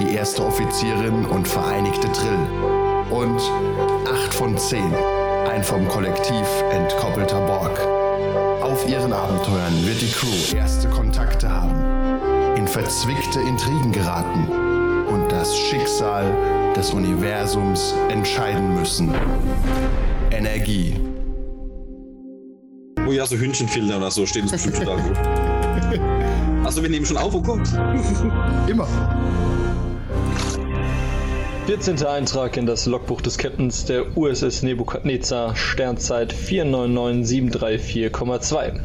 die erste Offizierin und vereinigte Trill und 8 von 10, ein vom Kollektiv entkoppelter Borg. Auf ihren Abenteuern wird die Crew erste Kontakte haben, in verzwickte Intrigen geraten und das Schicksal des Universums entscheiden müssen. Energie. Oh ja, so Hühnchenfilter oder so stehen es bestimmt schon da. Achso, wir nehmen schon auf, oh Gott. Immer. 14. Eintrag in das Logbuch des Captains der USS Nebukadnezar, Sternzeit 499734,2.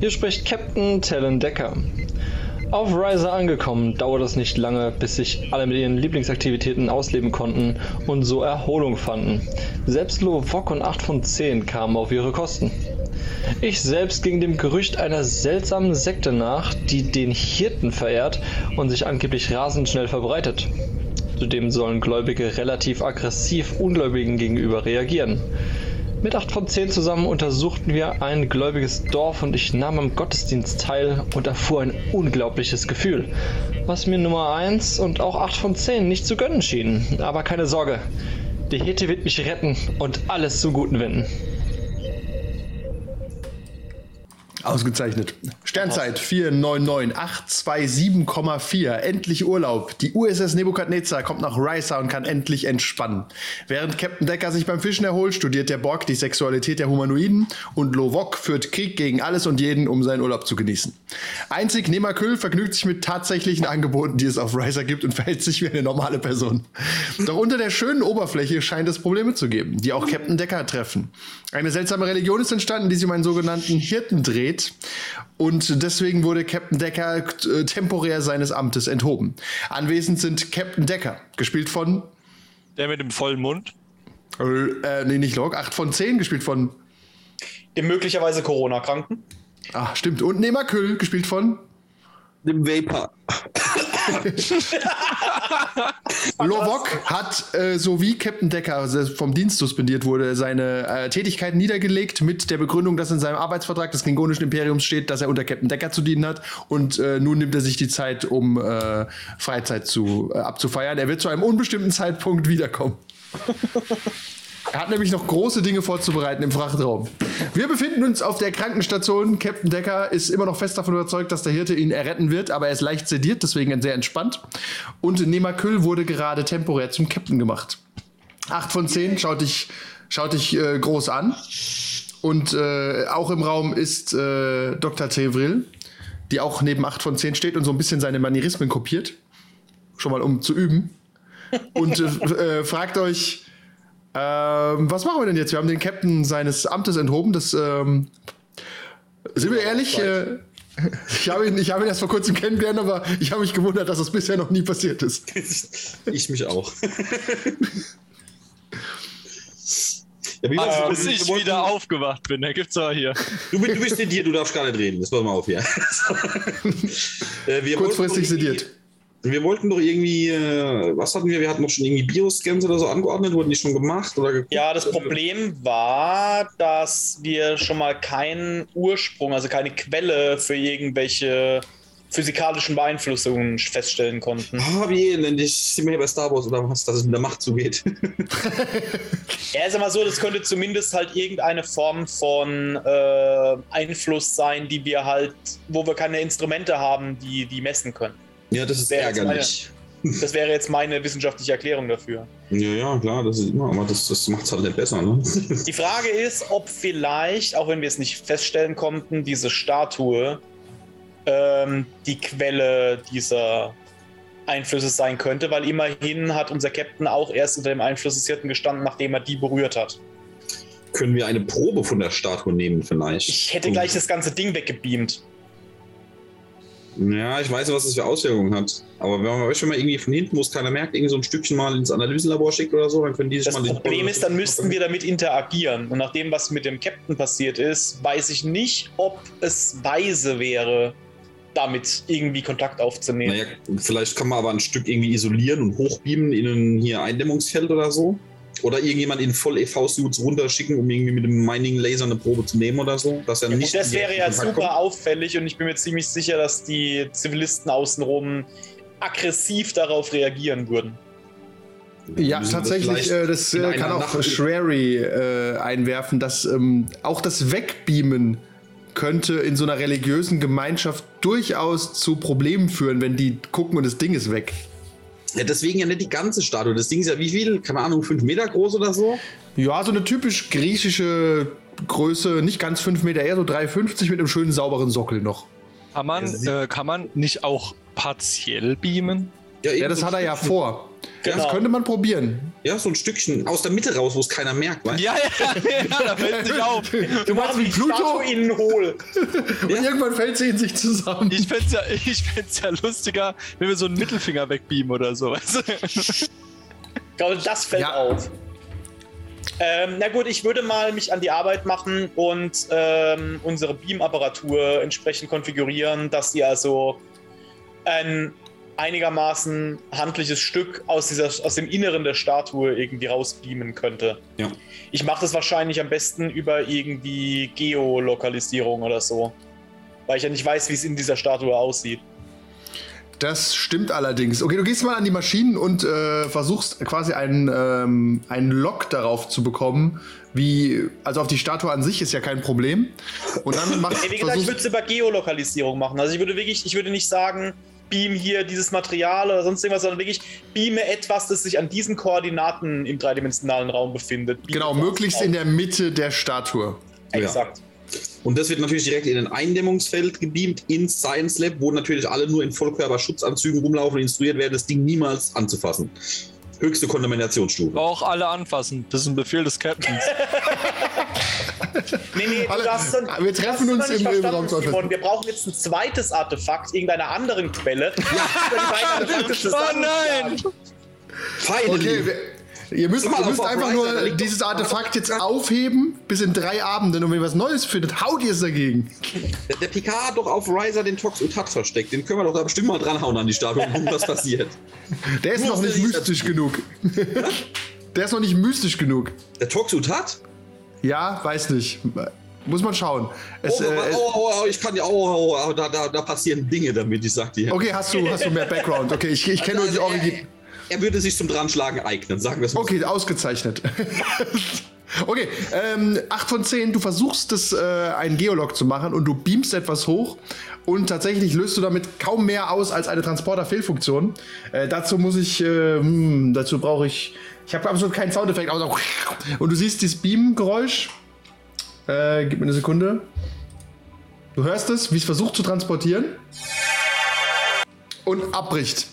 Hier spricht Captain Talon Decker. Auf Riser angekommen, dauert es nicht lange, bis sich alle mit ihren Lieblingsaktivitäten ausleben konnten und so Erholung fanden. Selbst Lovok und 8 von 10 kamen auf ihre Kosten. Ich selbst ging dem Gerücht einer seltsamen Sekte nach, die den Hirten verehrt und sich angeblich rasend schnell verbreitet. Zudem sollen Gläubige relativ aggressiv Ungläubigen gegenüber reagieren. Mit 8 von 10 zusammen untersuchten wir ein gläubiges Dorf und ich nahm am Gottesdienst teil und erfuhr ein unglaubliches Gefühl, was mir Nummer 1 und auch 8 von 10 nicht zu gönnen schien. Aber keine Sorge, der Hirte wird mich retten und alles zum Guten wenden. Ausgezeichnet. Sternzeit 499827,4. Endlich Urlaub. Die USS Nebukadnezar kommt nach Risa und kann endlich entspannen. Während Captain Decker sich beim Fischen erholt, studiert der Borg die Sexualität der Humanoiden und Lovok führt Krieg gegen alles und jeden, um seinen Urlaub zu genießen. Einzig Nemakyl vergnügt sich mit tatsächlichen Angeboten, die es auf Risa gibt und verhält sich wie eine normale Person. Doch unter der schönen Oberfläche scheint es Probleme zu geben, die auch Captain Decker treffen. Eine seltsame Religion ist entstanden, die sich um einen sogenannten Hirten dreht. Und deswegen wurde Captain Decker äh, temporär seines Amtes enthoben. Anwesend sind Captain Decker, gespielt von. Der mit dem vollen Mund. Äh, nee, nicht Log, 8 von 10, gespielt von. Dem möglicherweise Corona-Kranken. Ah, stimmt. Und Nema Kühl, gespielt von. Dem Vapor. Lovok hat, äh, so wie Captain Decker also vom Dienst suspendiert wurde, seine äh, Tätigkeit niedergelegt mit der Begründung, dass in seinem Arbeitsvertrag des Klingonischen Imperiums steht, dass er unter Captain Decker zu dienen hat. Und äh, nun nimmt er sich die Zeit, um äh, Freizeit zu, äh, abzufeiern. Er wird zu einem unbestimmten Zeitpunkt wiederkommen. Er hat nämlich noch große Dinge vorzubereiten im Frachtraum. Wir befinden uns auf der Krankenstation. Captain Decker ist immer noch fest davon überzeugt, dass der Hirte ihn erretten wird, aber er ist leicht sediert, deswegen sehr entspannt. Und Nemakyl wurde gerade temporär zum Captain gemacht. Acht von zehn, schaut dich, schaut dich äh, groß an. Und äh, auch im Raum ist äh, Dr. Tevril, die auch neben 8 von 10 steht und so ein bisschen seine Manierismen kopiert. Schon mal um zu üben. Und äh, äh, fragt euch, ähm, was machen wir denn jetzt? Wir haben den Captain seines Amtes enthoben. Das, ähm, sind wir ehrlich, äh, ich habe ihn, ich hab ihn erst vor kurzem kennengelernt, aber ich habe mich gewundert, dass das bisher noch nie passiert ist. ich mich auch. ja, wie ah, bis ich wieder aufgewacht bin, da gibt's aber hier. Du, du bist sediert, du darfst gar nicht reden. Das pass mal auf hier. äh, Kurzfristig sediert. Wir wollten doch irgendwie, äh, was hatten wir? Wir hatten doch schon irgendwie Bioscans oder so angeordnet, wurden die schon gemacht? Oder ja, das Problem war, dass wir schon mal keinen Ursprung, also keine Quelle für irgendwelche physikalischen Beeinflussungen feststellen konnten. Oh, wie elendig. Sind wir hier bei Star Wars oder was, dass es mit der Macht zugeht? ja, ist immer so, das könnte zumindest halt irgendeine Form von äh, Einfluss sein, die wir halt, wo wir keine Instrumente haben, die die messen können. Ja, das ist ärgerlich. Meine, das wäre jetzt meine wissenschaftliche Erklärung dafür. Ja, ja, klar, das ist immer, aber das, das macht es halt nicht besser. Ne? Die Frage ist, ob vielleicht, auch wenn wir es nicht feststellen konnten, diese Statue ähm, die Quelle dieser Einflüsse sein könnte, weil immerhin hat unser Captain auch erst unter dem Einfluss des Hirten gestanden, nachdem er die berührt hat. Können wir eine Probe von der Statue nehmen vielleicht? Ich hätte gleich das ganze Ding weggebeamt. Ja, ich weiß, was das für Auswirkungen hat. Aber wenn man euch schon mal irgendwie von hinten, wo es keiner merkt, irgendwie so ein Stückchen mal ins Analysenlabor schickt oder so, dann können die sich Das mal Problem ist, dann müssten wir damit interagieren. Und nach dem, was mit dem Captain passiert ist, weiß ich nicht, ob es weise wäre, damit irgendwie Kontakt aufzunehmen. Naja, vielleicht kann man aber ein Stück irgendwie isolieren und hochbeamen in ein hier Eindämmungsfeld oder so. Oder irgendjemand in voll EV-Suits runterschicken, um irgendwie mit dem Mining-Laser eine Probe zu nehmen oder so. Dass er nicht das wäre ja super kommt. auffällig und ich bin mir ziemlich sicher, dass die Zivilisten außenrum aggressiv darauf reagieren würden. Ja, tatsächlich, äh, das in äh, kann auch Nacht- Shrary äh, einwerfen, dass ähm, auch das Wegbeamen könnte in so einer religiösen Gemeinschaft durchaus zu Problemen führen, wenn die gucken und das Ding ist weg. Ja, deswegen ja nicht die ganze Statue. Das Ding ist ja wie viel? Keine Ahnung, fünf Meter groß oder so? Ja, so eine typisch griechische Größe, nicht ganz 5 Meter, eher so 3,50 mit einem schönen sauberen Sockel noch. Kann man, äh, kann man nicht auch partiell beamen? Ja, eben das so hat er ja vor. Genau. Das könnte man probieren. Ja, so ein Stückchen aus der Mitte raus, wo es keiner merkt, weißt Ja, ja, ja, da fällt sich auf. Du meinst wie Pluto? Innen hohl. Und irgendwann fällt sie in sich zusammen. Ich fänd's ja, ich fänd's ja lustiger, wenn wir so einen Mittelfinger wegbeamen oder so. Weißt du? Ich glaube, das fällt Ja. auf. Ähm, na gut, ich würde mal mich an die Arbeit machen und ähm, unsere Beam-Apparatur entsprechend konfigurieren, dass sie also ein einigermaßen handliches Stück aus, dieser, aus dem Inneren der Statue irgendwie rausbeamen könnte. Ja. Ich mache das wahrscheinlich am besten über irgendwie Geolokalisierung oder so. Weil ich ja nicht weiß, wie es in dieser Statue aussieht. Das stimmt allerdings. Okay, du gehst mal an die Maschinen und äh, versuchst quasi einen, ähm, einen Lock darauf zu bekommen, wie, also auf die Statue an sich ist ja kein Problem. Und dann machst Ey, wie gesagt, ich würde es über Geolokalisierung machen. Also ich würde wirklich, ich würde nicht sagen, beam hier dieses Material oder sonst irgendwas, sondern wirklich beame etwas, das sich an diesen Koordinaten im dreidimensionalen Raum befindet. Beam genau, möglichst in der Mitte der Statue. Exakt. Und das wird natürlich direkt in ein Eindämmungsfeld gebeamt ins Science Lab, wo natürlich alle nur in Vollkörperschutzanzügen rumlaufen und instruiert werden, das Ding niemals anzufassen. Höchste Kontaminationsstufe. Auch alle anfassen. Das ist ein Befehl des Captains. Nee, nee, Alle- du hast dann, wir treffen uns im- im Raum. Simon. Wir brauchen jetzt ein zweites Artefakt, irgendeiner anderen Quelle. Ja. Oh nein! Finally! Okay, wir, ihr müsst, ihr müsst einfach nur dieses Artefakt jetzt aufheben bis in drei Abenden und wenn ihr was Neues findet, haut ihr es dagegen. Der, der Picard hat doch auf Riser den Tox Utat versteckt. Den können wir doch da bestimmt mal dranhauen an die Statue und gucken, was passiert. Der ist Nur noch nicht mystisch genug. Der ist noch nicht mystisch genug. Der Tox Utat? Ja, weiß nicht. Muss man schauen. Es, Oh, äh, es, oh, oh, oh, ich kann ja, oh, oh, oh, da, da, da passieren Dinge damit, ich sag dir. okay, hast du, hast du mehr Background? Okay, ich, ich kenne nur die Also, Origin. er, er würde sich zum Dranschlagen eignen, sagen wir es mal. Okay, ausgezeichnet. okay, ähm, 8 von 10, du versuchst es, äh, einen Geolog zu machen und du beamst etwas hoch und tatsächlich löst du damit kaum mehr aus als eine Transporter-Fehlfunktion. Äh, dazu muss ich, äh, hm, dazu brauche ich, ich habe absolut keinen Soundeffekt, außer und du siehst dieses Beam-Geräusch. Äh, gib mir eine Sekunde. Du hörst es, wie es versucht zu transportieren und abbricht.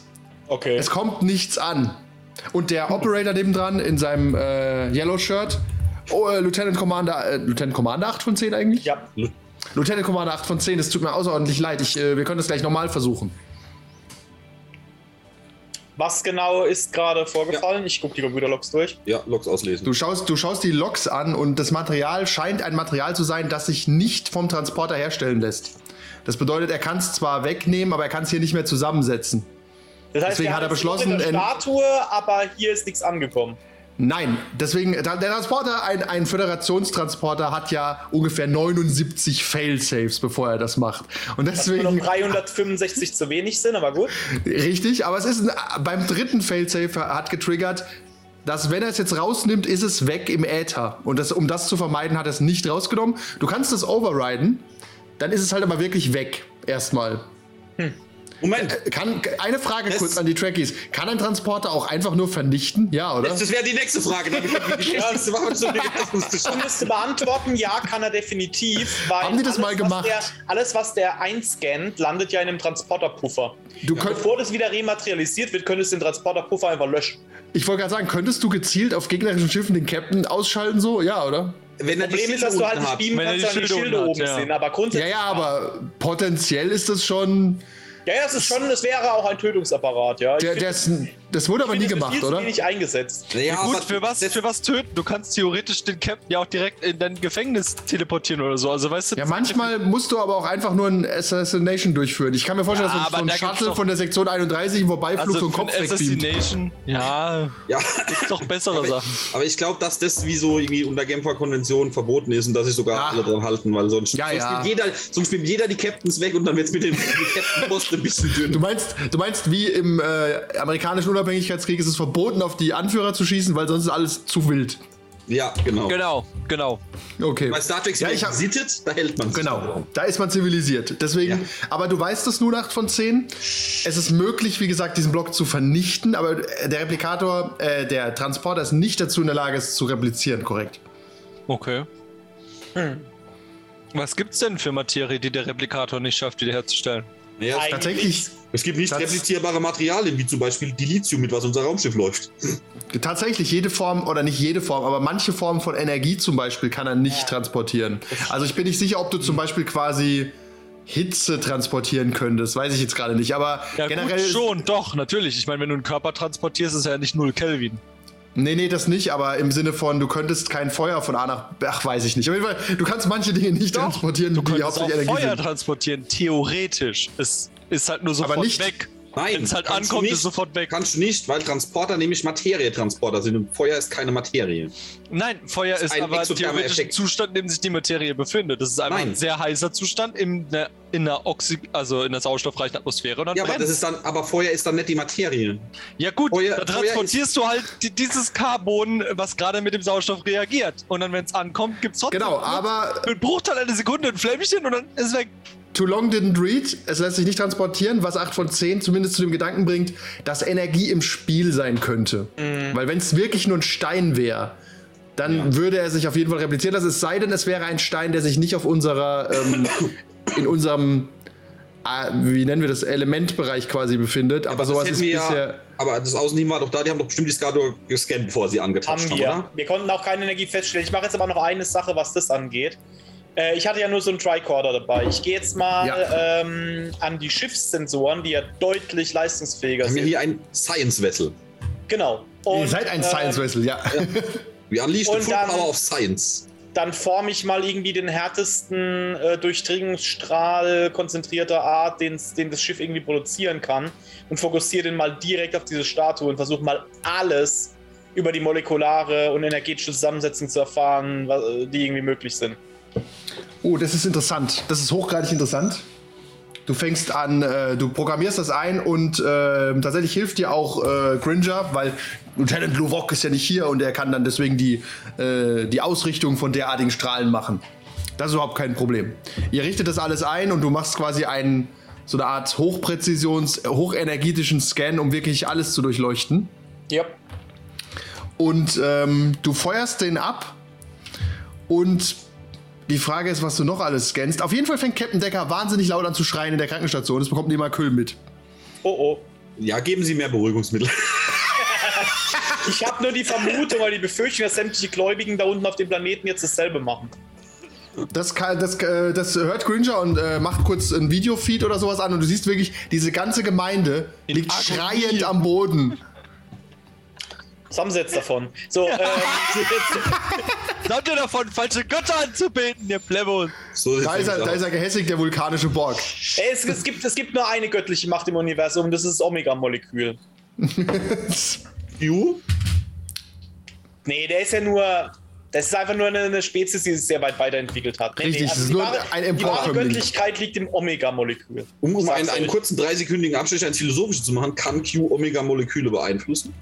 Okay. Es kommt nichts an. Und der Operator nebendran in seinem äh, Yellow Shirt, oh, äh, Lieutenant Commander, äh, Lieutenant Commander 8 von 10 eigentlich? Ja. Lieutenant Commander 8 von 10, es tut mir außerordentlich leid. Ich, äh, wir können das gleich nochmal versuchen. Was genau ist gerade vorgefallen? Ich gucke die Computerlogs durch. Ja, Logs auslesen. Du schaust, du schaust die Logs an und das Material scheint ein Material zu sein, das sich nicht vom Transporter herstellen lässt. Das bedeutet, er kann es zwar wegnehmen, aber er kann es hier nicht mehr zusammensetzen. Das heißt, Deswegen wir hat er beschlossen, in der in- Statue, aber hier ist nichts angekommen. Nein, deswegen, der Transporter, ein, ein Föderationstransporter hat ja ungefähr 79 Fail-Safes, bevor er das macht. Und Nur deswegen, noch 365 zu wenig sind, aber gut. richtig, aber es ist ein, beim dritten Fail-Safe hat getriggert, dass wenn er es jetzt rausnimmt, ist es weg im Äther. Und das, um das zu vermeiden, hat er es nicht rausgenommen. Du kannst es overriden, dann ist es halt aber wirklich weg, erstmal. Moment, Äh, Kann, eine Frage Das- kurz an die Trackies. Kann ein Transporter auch einfach nur vernichten? Ja, oder? das wäre die nächste Frage. So Ich müsste beantworten, ja, kann er definitiv, weil Haben die das alles, mal gemacht? Was der, alles, was der einscannt, landet ja in einem Transporterpuffer. Du könnt, Bevor das wieder rematerialisiert wird, könntest du den Transporterpuffer einfach löschen. Ich wollte gerade sagen, könntest du gezielt auf gegnerischen Schiffen den Captain ausschalten, so? Ja, oder? Wenn die Problem ist, dass du halt nicht beamen kannst, wenn die Schilde oben hat, ja. sind. Aber Ja, grundsätzlich. ja, aber potenziell ist das schon. Ja, ja, das ist schon, das wäre auch ein Tötungsapparat, ja. Der, der ist, das wurde aber nie finde, das gemacht, viel oder? Zu wenig eingesetzt. Naja, Gut, aber für was, das- für was töten? Du kannst theoretisch den Captain ja auch direkt in dein Gefängnis teleportieren oder so. Also weißt du, Ja, manchmal musst du aber auch einfach nur ein Assassination durchführen. Ich kann mir vorstellen, Ja, dass so ein Shuttle von der Sektion 31 im Vorbeiflug so also einen für Kopf ein wegbeamt. Assassination, ja, Ja, gibt's doch bessere aber, Sachen. aber ich glaube, dass das wie so irgendwie unter Genfer Konvention verboten ist und dass sich sogar Ja. alle dran halten, weil sonst, Ja, sonst, ja. Nimmt jeder, sonst nimmt jeder die Captains weg und dann wird es mit dem Captain-Post ein bisschen dünn. Du meinst, du meinst, wie im äh, amerikanischen Unabhängigkeitskrieg ist es verboten, auf die Anführer zu schießen, weil sonst ist alles zu wild. Ja, genau. Genau, genau. Okay. Bei Star Trek Ja, ich hab- gesittet, da hält man. Genau, da ist man zivilisiert. Deswegen, Ja. aber du weißt es nur 8 von 10. Es ist möglich, wie gesagt, diesen Block zu vernichten, aber der Replikator, äh, der Transporter ist nicht dazu in der Lage, es zu replizieren, korrekt. Okay. Hm. Was gibt's denn für Materie, die der Replikator nicht schafft, wiederherzustellen? Ja, Tatsächlich, es gibt nicht Satz- replizierbare Materialien, wie zum Beispiel Dilithium, mit was unser Raumschiff läuft. tatsächlich jede Form, oder nicht jede Form, aber manche Form von Energie zum Beispiel kann er nicht transportieren. Also ich bin nicht sicher, ob du zum Beispiel quasi Hitze transportieren könntest, weiß ich jetzt gerade nicht, aber Ja, generell gut, schon, doch, natürlich. Ich meine, wenn du einen Körper transportierst, ist er ja nicht 0 Kelvin. Nee, nee, das nicht, aber im Sinne von, du könntest kein Feuer von A nach B. Ach, weiß ich nicht. Auf jeden Fall, du kannst manche Dinge nicht transportieren, Du die könntest auch hauptsächlich Energie Feuer sind. transportieren, theoretisch. Es ist halt nur sofort nicht- weg. Nein, Wenn es halt ankommt, nicht. ist sofort weg. Kannst du nicht, weil Transporter nämlich Materietransporter sind und Feuer ist keine Materie. Nein, Feuer ist ein aber theoretisch ein. Zustand, in dem sich die Materie befindet. Das ist einfach Nein. ein sehr heißer Zustand in der, in der Oxy also in der sauerstoffreichen Atmosphäre. Und dann Ja, aber das ist dann, aber Feuer ist dann nicht die Materie. ja gut, Feuer- da transportierst du halt die, dieses Carbon, was gerade mit dem Sauerstoff reagiert. Und dann, wenn es ankommt, gibt es trotzdem Genau, aber einen Bruchteil einer Sekunde ein Flämmchen und dann ist es weg. Too Long Didn't Read, es lässt sich nicht transportieren, was 8 von 10 zumindest zu dem Gedanken bringt, dass Energie im Spiel sein könnte. Weil wenn es wirklich nur ein Stein wäre, dann würde er sich auf jeden Fall replizieren lassen. Es sei denn, es wäre ein Stein, der sich nicht auf unserer, ähm, in unserem, ah, wie nennen wir das, Elementbereich quasi befindet. Aber, das sowas ist bisher. Ja, aber das Außenteam war doch da, die haben doch bestimmt die Skador gescannt, bevor sie angetatscht Haben haben, wir. oder? Wir konnten auch keine Energie feststellen. Ich mache jetzt aber noch eine Sache, was das angeht. Äh, ich hatte ja nur so einen Tricorder dabei. Ich gehe jetzt mal Ja. ähm, an die Schiffssensoren, die ja deutlich leistungsfähiger Wir haben sind. hier ein Science-Vessel. Genau. Ihr Und, seid ein ähm, Science Vessel, ja. Wir unleashed the full dann- power of science. Dann forme ich mal irgendwie den härtesten äh, Durchdringungsstrahl konzentrierter Art, den's- den das Schiff irgendwie produzieren kann. Und fokussiere den mal direkt auf diese Statue und versuche mal alles über die molekulare und energetische Zusammensetzung zu erfahren, die irgendwie möglich sind. Oh, das ist interessant. Das ist hochgradig interessant. Du fängst an, äh, du programmierst das ein und äh, tatsächlich hilft dir auch äh, Gringer, weil Lieutenant Luvok ist ja nicht hier und er kann dann deswegen die, äh, die Ausrichtung von derartigen Strahlen machen. Das ist überhaupt kein Problem. Ihr richtet das alles ein und du machst quasi einen, so eine Art Hochpräzisions-, hochenergetischen Scan, um wirklich alles zu durchleuchten. Ja. Und ähm, du feuerst den ab und die Frage ist, was du noch alles scannst. Auf jeden Fall fängt Captain Decker wahnsinnig laut an zu schreien in der Krankenstation. Das bekommt niemand Kühl mit. Oh oh. Ja, geben Sie mehr Beruhigungsmittel. Ich habe nur die Vermutung oder die Befürchtung, dass sämtliche Gläubigen da unten auf dem Planeten jetzt dasselbe machen. Das, kann, das, äh, das hört Gringer und äh, macht kurz ein Videofeed oder sowas an und du siehst wirklich, diese ganze Gemeinde In liegt Agonie. schreiend am Boden. Was haben sie jetzt davon? So, ähm, ihr davon, falsche Götter anzubeten, ihr Plebos? So Da ist, er, da ist er gehässig, der vulkanische Borg. es, es, gibt, es gibt nur eine göttliche Macht im Universum, das ist das Omega-Molekül. Q? Nee, der ist ja nur. Das ist einfach nur eine, eine Spezies, die sich sehr weit weiterentwickelt hat. Nee, Richtig, nee, es ist die nur wahre, ein die wahre. Göttlichkeit liegt im Omega-Molekül. Um, um einen, einen kurzen dreisekündigen Abschnitt ins Philosophische zu machen, kann Q Omega-Moleküle beeinflussen?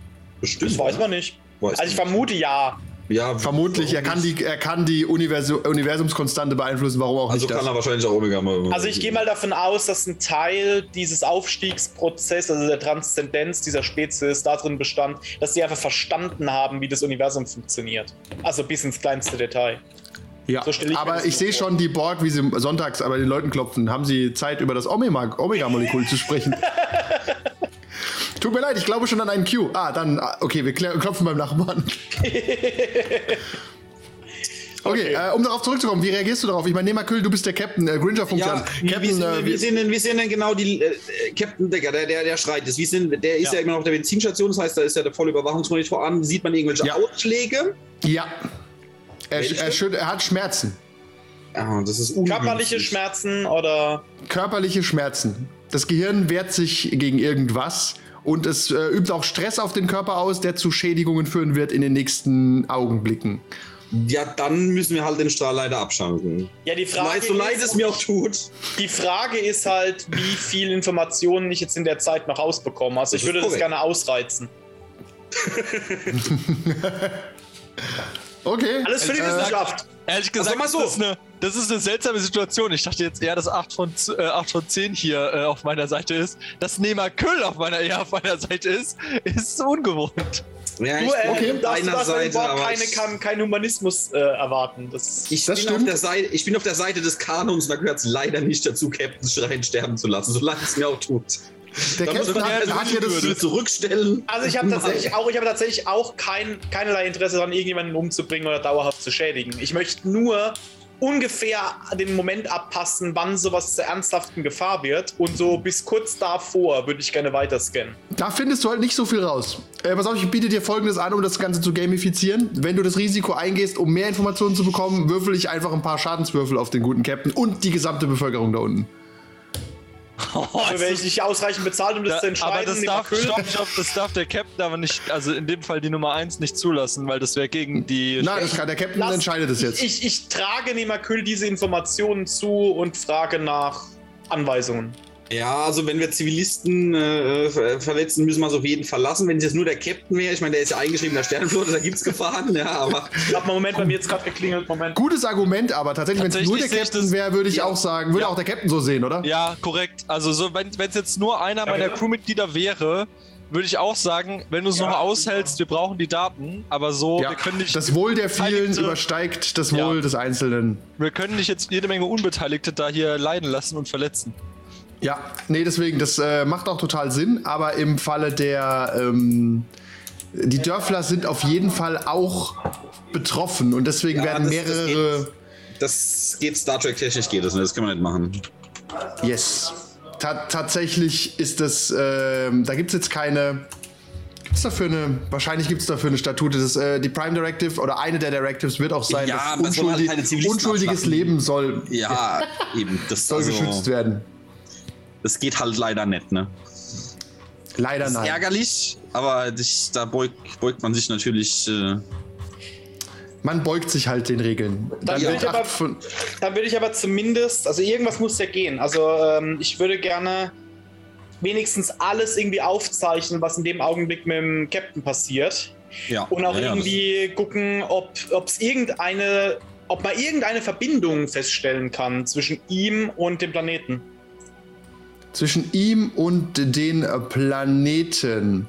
Bestimmt. Das weiß man nicht. Weiß Also ich vermute ja. Ja, Vermutlich, er kann die, er kann die Universum, Universumskonstante beeinflussen, warum auch Also nicht kann das. er wahrscheinlich auch Omega mal. Also ich gehe mal davon aus, dass ein Teil dieses Aufstiegsprozesses, also der Transzendenz dieser Spezies darin bestand, dass sie einfach verstanden haben, wie das Universum funktioniert. Also bis ins kleinste Detail. Ja, So ich aber ich sehe schon die Borg, wie sie sonntags bei den Leuten klopfen. Haben sie Zeit, über das Omega- Omega-Molekül zu sprechen? Tut mir leid, ich glaube schon an einen Q. Ah, dann, ah, okay, wir klopfen beim Nachbarn. Okay, Äh, um darauf zurückzukommen, wie reagierst du darauf? Ich meine, Nemakül, du bist der Captain, äh, Gringer funkt Ja, an. Captain, sind, äh, wie sehen denn genau die äh, Captain Decker, der, der, der schreit ist? Wie sind, der ist ja. Ja. immer noch auf der Benzinstation, das heißt, da ist ja der volle Überwachungsmonitor an. Sieht man irgendwelche Ja. Ausschläge? ja. Er, er, er hat Schmerzen. Ah, das ist. Körperliche Schmerzen oder. Körperliche Schmerzen. Das Gehirn wehrt sich gegen irgendwas und es äh, übt auch Stress auf den Körper aus, der zu Schädigungen führen wird in den nächsten Augenblicken. Ja, dann müssen wir halt den Strahl leider abschalten. Ja, die Frage, so leid ist, es mir auch tut. die Frage ist halt, wie viel Informationen ich jetzt in der Zeit noch rausbekomme. Also Das ich würde das korrekt. gerne ausreizen. Okay. Alles für die Äh, Wissenschaft. Ehrlich Also gesagt, mal so. das, ist eine, das ist eine seltsame Situation. Ich dachte jetzt eher, dass 8 von, äh, 8 von 10 hier äh, auf meiner Seite ist. Dass Nemakül auf meiner, eher auf meiner Seite ist, ist ungewohnt. Ja, Du, ich äh, du darfst, du deiner darfst Seite, keine, ich, kein, kein Humanismus äh, erwarten. Das, ich, Das bin auf stimmt. der Seite, ich bin auf der Seite des Kanons und da gehört es leider nicht dazu, Captain Schrein sterben zu lassen, so leid es mir auch tut. Der Captain hat, hat ja Würde das. zurückstellen. also ich habe tatsächlich auch, ich habe tatsächlich auch kein, keinerlei Interesse daran, irgendjemanden umzubringen oder dauerhaft zu schädigen. Ich möchte nur ungefähr den Moment abpassen, wann sowas zur ernsthaften Gefahr wird. Und so bis kurz davor würde ich gerne weiter scannen. Da findest du halt nicht so viel raus. Äh, pass auf, ich biete dir folgendes an, um das Ganze zu gamifizieren. Wenn du das Risiko eingehst, um mehr Informationen zu bekommen, würfel ich einfach ein paar Schadenswürfel auf den guten Captain und die gesamte Bevölkerung da unten. Dafür werde ich nicht ausreichend bezahlt, um das zu Da, entscheiden. aber das darf, stopp, stopp, das darf der Captain aber nicht, also in dem Fall die Nummer 1 nicht zulassen, weil das wäre gegen die. Nein, das kann, der Captain Lass- entscheidet es jetzt. Ich, ich, ich trage Nemakül diese Informationen zu und frage nach Anweisungen. Ja, also wenn wir Zivilisten äh, ver- verletzen, müssen wir es auf jeden Fall lassen. Wenn es jetzt nur der Captain wäre, ich meine, der ist ja eingeschrieben in der Sternenflotte, da gibt es Gefahren, ja, aber Warte mal, Moment, bei mir jetzt gerade geklingelt. Moment. Gutes Argument, aber tatsächlich, wenn es nur der Tatsächlich ich Captain wäre, würde ich Ja. auch sagen, würde Ja. auch der Captain so sehen, oder? Ja, korrekt. Also so, wenn es jetzt nur einer meiner bitte? Crewmitglieder wäre, würde ich auch sagen, wenn du es Ja. noch aushältst, wir brauchen die Daten, aber so, Ja. wir können nicht, Das Wohl der vielen übersteigt das Ja. Wohl des Einzelnen. wir können nicht jetzt jede Menge Unbeteiligte da hier leiden lassen und verletzen. Ja, nee, deswegen, das äh, macht auch total Sinn, aber im Falle der, ähm, die Dörfler sind auf jeden Fall auch betroffen und deswegen Ja, werden das- das mehrere, das geht Star Trek technisch geht das nicht, das kann man nicht machen. yes, Ta tatsächlich ist das, ähm, da gibt es jetzt keine, gibt es dafür eine, wahrscheinlich gibt es dafür eine Statute, das, äh, die Prime Directive oder eine der Directives wird auch sein, Ja, dass soll halt unschuldiges abschlachten. Leben soll, Ja, eben, das, soll also, geschützt werden. Das geht halt leider nicht, ne? Leider Das ist nein. ärgerlich, aber das, da beugt, beugt man sich natürlich. Äh, Man beugt sich halt den Regeln. Dann will ich aber- Dann würde ich aber zumindest, also irgendwas muss ja gehen. Also ähm, ich würde gerne wenigstens alles irgendwie aufzeichnen, was in dem Augenblick mit dem Captain passiert. ja. Und auch ja, ja, irgendwie gucken, ob es irgendeine, ob man irgendeine Verbindung feststellen kann zwischen ihm und dem Planeten. Zwischen ihm und den Planeten.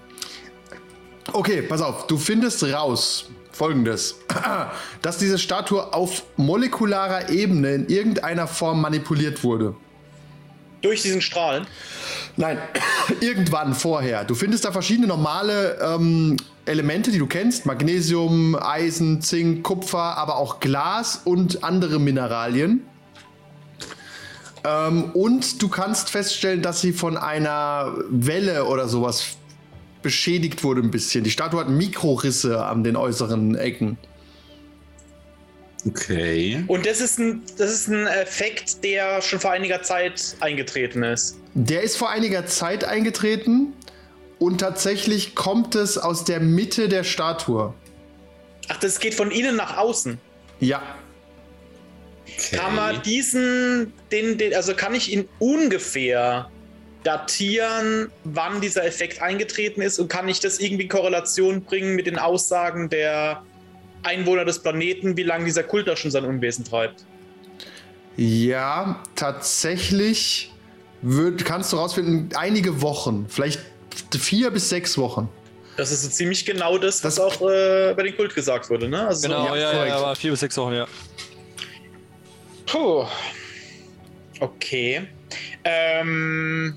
Okay, pass auf, du findest raus folgendes: dass diese Statue auf molekularer Ebene in irgendeiner Form manipuliert wurde. Durch diesen Strahlen. Nein, irgendwann vorher. Du findest da verschiedene normale ähm, Elemente, die du kennst: Magnesium, Eisen, Zink, Kupfer, aber auch Glas und andere Mineralien. Ähm, und du kannst feststellen, dass sie von einer Welle oder sowas beschädigt wurde ein bisschen. Die Statue hat Mikrorisse an den äußeren Ecken. Okay. Und das ist, ein, das ist ein Effekt, der schon vor einiger Zeit eingetreten ist. Der ist vor einiger Zeit eingetreten und tatsächlich kommt es aus der Mitte der Statue. Ach, das geht von innen nach außen. Ja, okay. Kann man diesen, den, den, also kann ich ihn ungefähr datieren, wann dieser Effekt eingetreten ist und kann ich das irgendwie in Korrelation bringen mit den Aussagen der Einwohner des Planeten, wie lange dieser Kult da schon sein Unwesen treibt? Ja, tatsächlich wird, kannst du rausfinden, einige Wochen, vielleicht vier bis sechs Wochen. Das ist so ziemlich genau das, was Das- auch äh, bei den Kult gesagt wurde, ne? Also Genau, so, ja, ja, ja, vier bis sechs Wochen, ja. Puh. Okay. Ähm,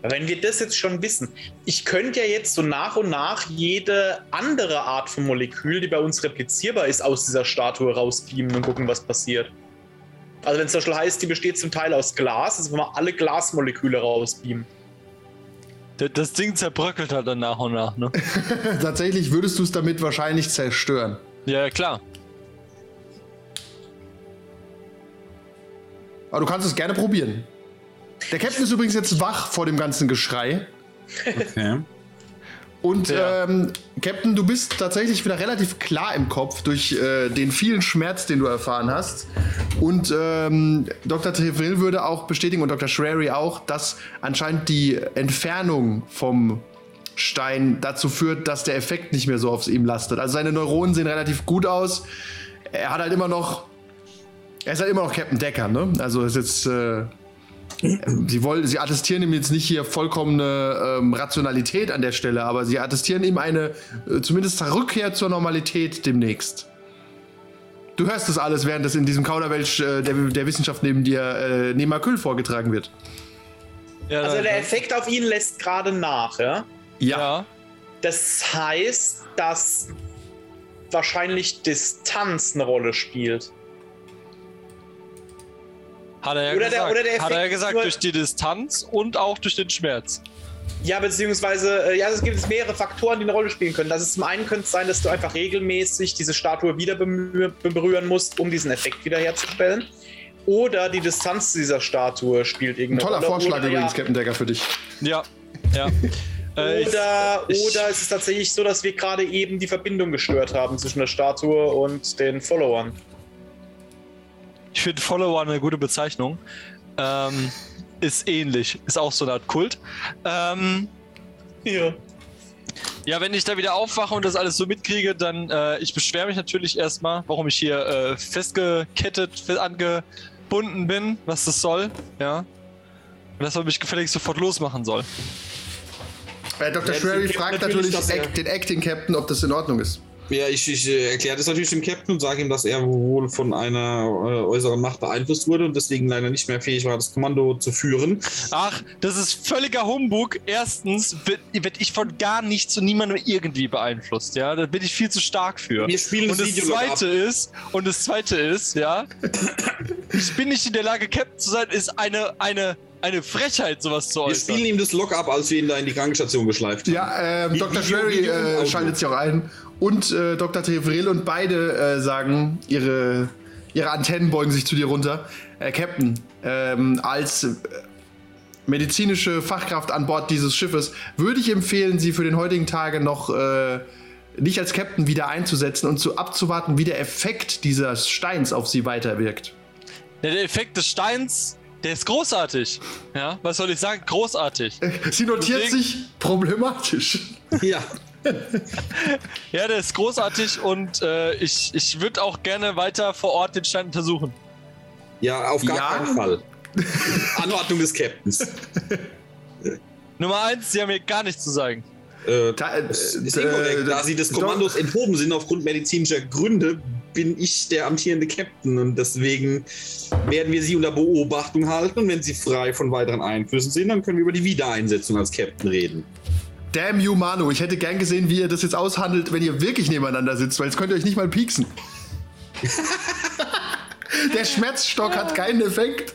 Wenn wir das jetzt schon wissen, ich könnte ja jetzt so nach und nach jede andere Art von Molekül, die bei uns replizierbar ist, aus dieser Statue rausbeamen und gucken, was passiert. Also wenn es zum Beispiel heißt, die besteht zum Teil aus Glas, also wenn wir alle Glasmoleküle rausbeamen. Das Ding zerbröckelt halt dann nach und nach, ne? Tatsächlich würdest du es damit wahrscheinlich zerstören. Ja, klar. Aber du kannst es gerne probieren. Der Captain ist übrigens jetzt wach vor dem ganzen Geschrei. Okay. Und Ja. ähm, Captain, du bist tatsächlich wieder relativ klar im Kopf durch äh, den vielen Schmerz, den du erfahren hast. Und ähm, Dr. Treville würde auch bestätigen und Dr. Shrary auch, dass anscheinend die Entfernung vom Stein dazu führt, dass der Effekt nicht mehr so auf ihm lastet. Also seine Neuronen sehen relativ gut aus. Er hat halt immer noch. Er ist halt immer noch Captain Decker, ne? Also ist jetzt. Äh, Sie, wollen, sie attestieren ihm jetzt nicht hier vollkommene ähm, Rationalität an der Stelle, aber sie attestieren ihm eine äh, zumindest Rückkehr zur Normalität demnächst. Du hörst das alles, während das in diesem Kauderwelsch äh, der, der Wissenschaft neben dir äh, neben Akyl vorgetragen wird. Ja, Also der Effekt auf ihn lässt gerade nach, ja? Ja. Das heißt, dass wahrscheinlich Distanz eine Rolle spielt. Hat er ja Oder der- gesagt. oder der hat er ja gesagt, nur- durch die Distanz und auch durch den Schmerz. Ja, beziehungsweise, äh, ja, es gibt mehrere Faktoren, die eine Rolle spielen können. Das ist zum einen könnte es sein, dass du einfach regelmäßig diese Statue wieder berühren musst, um diesen Effekt wiederherzustellen. Oder die Distanz zu dieser Statue spielt Ein irgendeine toller Rolle. Vorschlag oder, übrigens, ja, Captain Decker, für dich. Ja. Ja. Äh, ich- Oder, ich- oder es ist tatsächlich so, dass wir gerade eben die Verbindung gestört haben zwischen der Statue und den Followern. Finde Follower eine gute Bezeichnung. Ähm, ist ähnlich. Ist auch so eine Art Kult. Ähm, Ja. ja, wenn ich da wieder aufwache und das alles so mitkriege, dann äh, ich beschwere mich natürlich erstmal, warum ich hier äh, festgekettet, fe- angebunden bin, was das soll. Ja. Und dass man mich gefälligst sofort losmachen soll. Äh, Dr. Ja, Shrary fragt natürlich natürlich, den Acting Captain, ob das in Ordnung ist. Ja, ich, ich äh, erkläre das natürlich dem Captain und sage ihm, dass er wohl von einer äh, äußeren Macht beeinflusst wurde und deswegen leider nicht mehr fähig war, das Kommando zu führen. Ach, das ist völliger Humbug. Erstens werde ich von gar nichts und niemandem irgendwie beeinflusst, ja. Da bin ich viel zu stark für. Wir spielen und das Video zweite ist, und das zweite ist, ja, ich bin nicht in der Lage, Captain zu sein, ist eine, eine, eine Frechheit, sowas zu Wir äußern. spielen ihm das ab, als wir ihn da in die Krankenstation geschleift haben. Ja, ähm, Dr. Und äh, schaltet sich auch ein. Und äh, Dr. Treville und beide äh, sagen, ihre, ihre Antennen beugen sich zu dir runter. Äh, Captain, ähm, als äh, medizinische Fachkraft an Bord dieses Schiffes würde ich empfehlen, Sie für den heutigen Tage noch äh, nicht als Captain wieder einzusetzen und zu abzuwarten, wie der Effekt dieses Steins auf Sie weiterwirkt. Ja, der Effekt des Steins, der ist großartig. Ja, was soll ich sagen? Großartig. Sie notiert Deswegen- sich problematisch. Ja. Ja, der ist großartig und äh, ich, ich würde auch gerne weiter vor Ort den Stein untersuchen. Ja, auf gar Ja. keinen Fall. Anordnung des Captains. Nummer eins, sie haben mir gar nichts zu sagen. Äh, Da- äh, ist inkorrekt. äh, Da sie des doch- Kommandos enthoben sind aufgrund medizinischer Gründe, bin ich der amtierende Captain und deswegen werden wir sie unter Beobachtung halten und wenn sie frei von weiteren Einflüssen sind, dann können wir über die Wiedereinsetzung als Captain reden. Damn you, Manu. Ich hätte gern gesehen, wie ihr das jetzt aushandelt, wenn ihr wirklich nebeneinander sitzt, weil jetzt könnt ihr euch nicht mal pieksen. Der Schmerzstock hat keinen Effekt.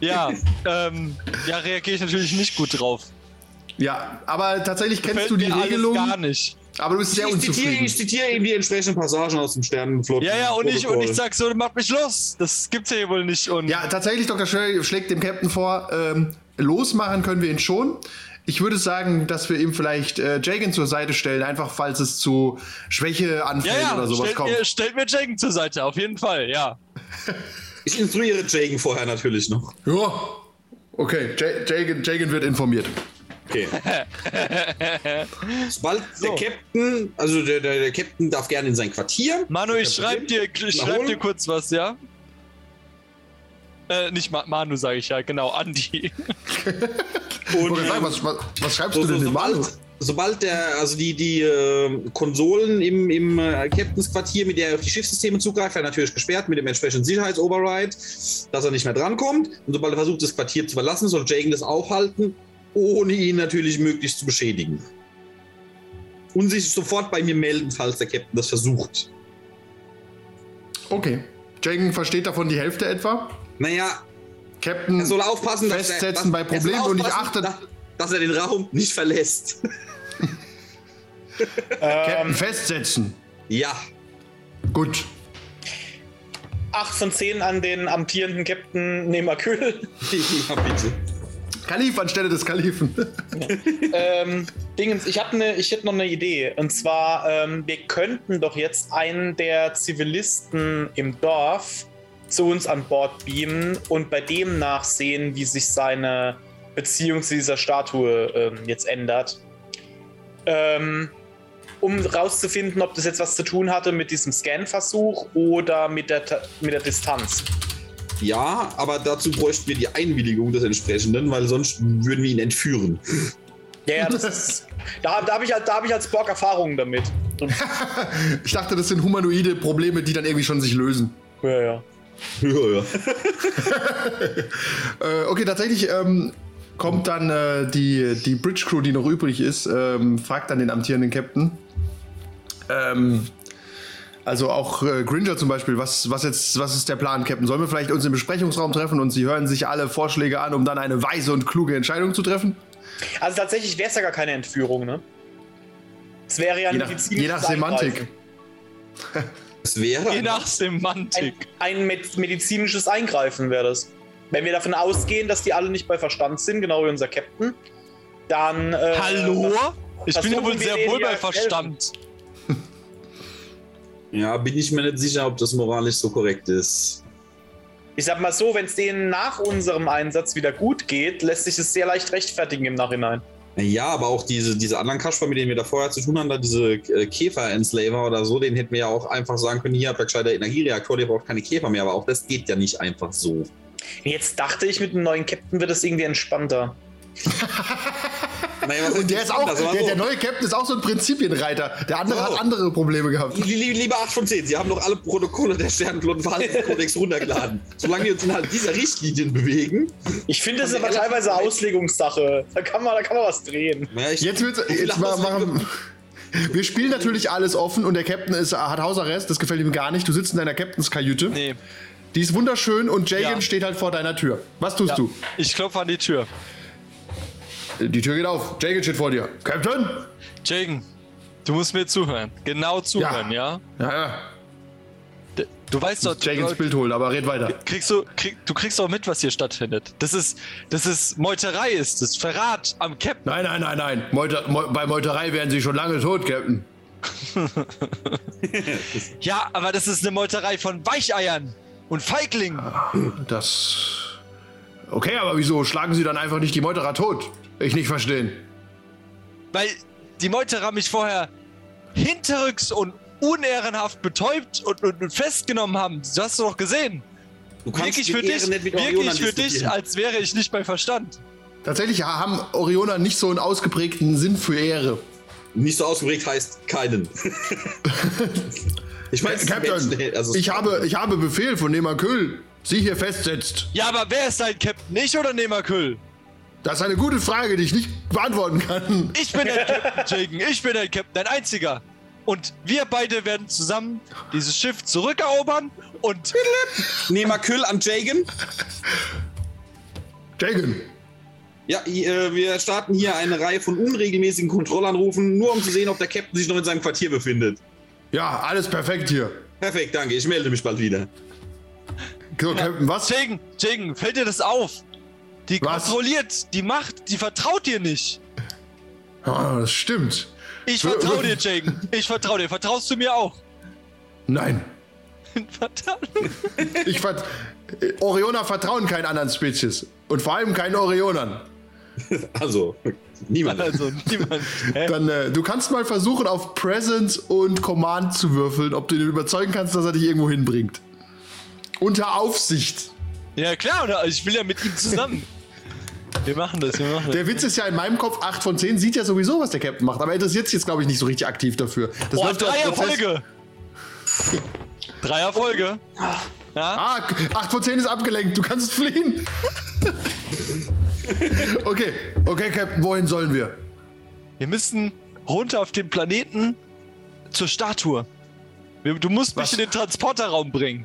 Ja, ähm, ja, reagiere ich natürlich nicht gut drauf. Ja, aber tatsächlich kennst Gefällt du die mir alles Regelung, gar nicht. aber du bist sehr ich, zitiere, unzufrieden. ich zitiere eben die entsprechenden Passagen aus dem Sternenflotten. Ja, ja, und ich, und ich sag so, mach mich los. Das gibt's ja hier wohl nicht. Und Ja, tatsächlich, Dr. Sherry schlägt dem Captain vor, ähm, losmachen können wir ihn schon. Ich würde sagen, dass wir ihm vielleicht äh, Jagan zur Seite stellen, einfach falls es zu ja, Schwächeanfällen ja oder sowas stellt, kommt. mir, stellt mir Jagan zur Seite, auf jeden Fall, ja. Ich instruiere Jagan vorher natürlich noch. Ja, okay, Ja- Jagan, Jagan wird informiert. Okay. Sobald der Captain, also der, der, der Captain darf gerne in sein Quartier. Manu, ich schreib dir, ich schreib dir kurz was, ja? Äh, nicht Ma Manu, sage ich ja, genau, Andi. Ich Und wollte sagen, was, was, was schreibst so, du so, denn Manu? sobald, sobald der, also die, die äh, Konsolen im, im äh, Captains Quartier, mit der er auf die Schiffssysteme zugreift, werden natürlich gesperrt mit dem entsprechenden Sicherheitsoverride, dass er nicht mehr drankommt. Und sobald er versucht, das Quartier zu verlassen, soll Jagan das aufhalten ohne ihn natürlich möglichst zu beschädigen. Und sich sofort bei mir melden, falls der Captain das versucht. Okay. Jagen versteht davon die Hälfte etwa. Naja, Captain er soll aufpassen, dass festsetzen er, bei dass, er soll Problemen und nicht aufpassen, achtet. dass, dass er den Raum nicht verlässt. Captain Ähm, festsetzen. ja. Gut. 8 von 10 an den amtierenden Captain Nemakül. ja, bitte. Kalif anstelle des Kalifen. ähm, Dingens, ich, hab ne, ich hätte noch eine Idee. Und zwar, ähm, wir könnten doch jetzt einen der Zivilisten im Dorf zu uns an Bord beamen und bei dem nachsehen, wie sich seine Beziehung zu dieser Statue ähm, jetzt ändert. Ähm, um rauszufinden, ob das jetzt was zu tun hatte mit diesem Scan-Versuch oder mit der, mit der Distanz. Ja, aber dazu bräuchten wir die Einwilligung des Entsprechenden, weil sonst würden wir ihn entführen. Ja, ja, das ist, da, da habe ich, halt- da hab ich als Borg Erfahrungen damit. Ich dachte, das sind humanoide Probleme, die dann irgendwie schon sich lösen. ja, ja. Ja, ja. Äh, okay, tatsächlich ähm, kommt dann äh, die, die Bridge Crew, die noch übrig ist, ähm, fragt dann den amtierenden Captain. Ähm, also auch äh, Gringer zum Beispiel, was, was, jetzt, was ist der Plan, Captain? Sollen wir vielleicht uns im Besprechungsraum treffen und sie hören sich alle Vorschläge an, um dann eine weise und kluge Entscheidung zu treffen? Also tatsächlich wäre es ja gar keine Entführung, ne? Es wäre ja Je nach, je nach Semantik. Es wäre. Je nach Ein, Semantik. ein med- medizinisches Eingreifen wäre das. Wenn wir davon ausgehen, dass die alle nicht bei Verstand sind, genau wie unser Captain, dann. Äh, Hallo? Ich bin ja wohl sehr wohl bei helfen. Verstand. Ja, bin ich mir nicht sicher, ob das moralisch so korrekt ist. Ich sag mal so, wenn es denen nach unserem Einsatz wieder gut geht, lässt sich es sehr leicht rechtfertigen im Nachhinein. Ja, aber auch diese, diese anderen Kasper, mit denen wir da vorher zu tun haben, da diese äh, Käfer-Enslaver oder so, den hätten wir ja auch einfach sagen können, hier habt ihr gescheiter Energiereaktor, der braucht keine Käfer mehr, aber auch das geht ja nicht einfach so. Jetzt dachte ich, mit dem neuen Captain wird es irgendwie entspannter. Naja, was Und der ist auch, der, so. der neue Captain ist auch so ein Prinzipienreiter. Der andere So. hat andere Probleme gehabt. Lie- lie- Lieber 8 von 10, Sie haben doch alle Protokolle der Sternenflottenverhaltenskodex runtergeladen. Solange wir uns innerhalb dieser Richtlinien bewegen. Ich finde, das ist aber teilweise Auslegungssache. Da kann man, da kann man was drehen. Naja, ich, Jetzt wird's, jetzt mal machen. Wir spielen natürlich alles offen und der Captain ist, hat Hausarrest, das gefällt ihm gar nicht. Du sitzt in deiner Captainskajüte. Nee. Die ist wunderschön und Jagan Ja. steht halt vor deiner Tür. Was tust du? Ich klopfe an die Tür. Die Tür geht auf. Jagan steht vor dir. Captain? Jagen, du musst mir zuhören. Genau zuhören, ja? Ja, ja. D- Du weißt doch, Jagans Bild holen, aber red weiter. kriegst du, krieg, du kriegst doch mit, was hier stattfindet. Das ist, das ist Meuterei, ist das Verrat am Captain. Nein, nein, nein, nein. Meuter, Meu, bei Meuterei wären sie schon lange tot, Captain. Ja, aber das ist eine Meuterei von Weicheiern und Feiglingen. Das. Okay, aber wieso schlagen sie dann einfach nicht die Meuterer tot? Ich nicht verstehen. Weil die Meuterer mich vorher hinterrücks und unehrenhaft betäubt und, und, und festgenommen haben. Das hast du doch gesehen. du kannst Wirklich für dich, wirklich für dich, als wäre ich nicht bei Verstand. Tatsächlich haben Orioner nicht so einen ausgeprägten Sinn für Ehre. Nicht so ausgeprägt heißt keinen. ich meine, Captain, also ich, habe, ich habe Befehl von Nemakül, Sie hier festsetzt. Ja, aber wer ist dein Captain? Ich oder Nemakül? Das ist eine gute Frage, die ich nicht beantworten kann. Ich bin dein Captain, Jagen. Ich bin dein Captain, dein einziger. Und wir beide werden zusammen dieses Schiff zurückerobern und Nemakül an Jagan. Jagan, Ja, äh, wir starten hier eine Reihe von unregelmäßigen Kontrollanrufen, nur um zu sehen, ob der Captain sich noch in seinem Quartier befindet. ja, alles perfekt hier. Perfekt, danke. Ich melde mich bald wieder. So, Captain, was? Jagen, Jagen, fällt dir das auf? Die Was? kontrolliert, die macht, die vertraut dir nicht. Ah, das stimmt. Ich vertraue dir, Jagen. Ich vertraue dir. Vertraust du mir auch? Nein. Verdammt. Ich vert Orioner vertrauen keinen anderen Spezies. Und vor allem keinen Orionern. Also, niemand. Also, niemand. Dann, äh, du kannst mal versuchen, auf Presence und Command zu würfeln, ob du ihn überzeugen kannst, dass er dich irgendwo hinbringt. Unter Aufsicht. Ja, klar, oder? ich will ja mit ihm zusammen. Wir machen das, wir machen das. Der Witz ist ja in meinem Kopf, 8 von 10 sieht ja sowieso, was der Captain macht. Aber er interessiert sich jetzt, glaube ich, nicht so richtig aktiv dafür. Das Boah, läuft drei Erfolge. Drei Erfolge. Ja? Ah, 8 von 10 ist abgelenkt. Du kannst fliehen. Okay, okay, Captain, wohin sollen wir? Wir müssen runter auf den Planeten zur Statue. Du musst mich Was? in den Transporterraum bringen.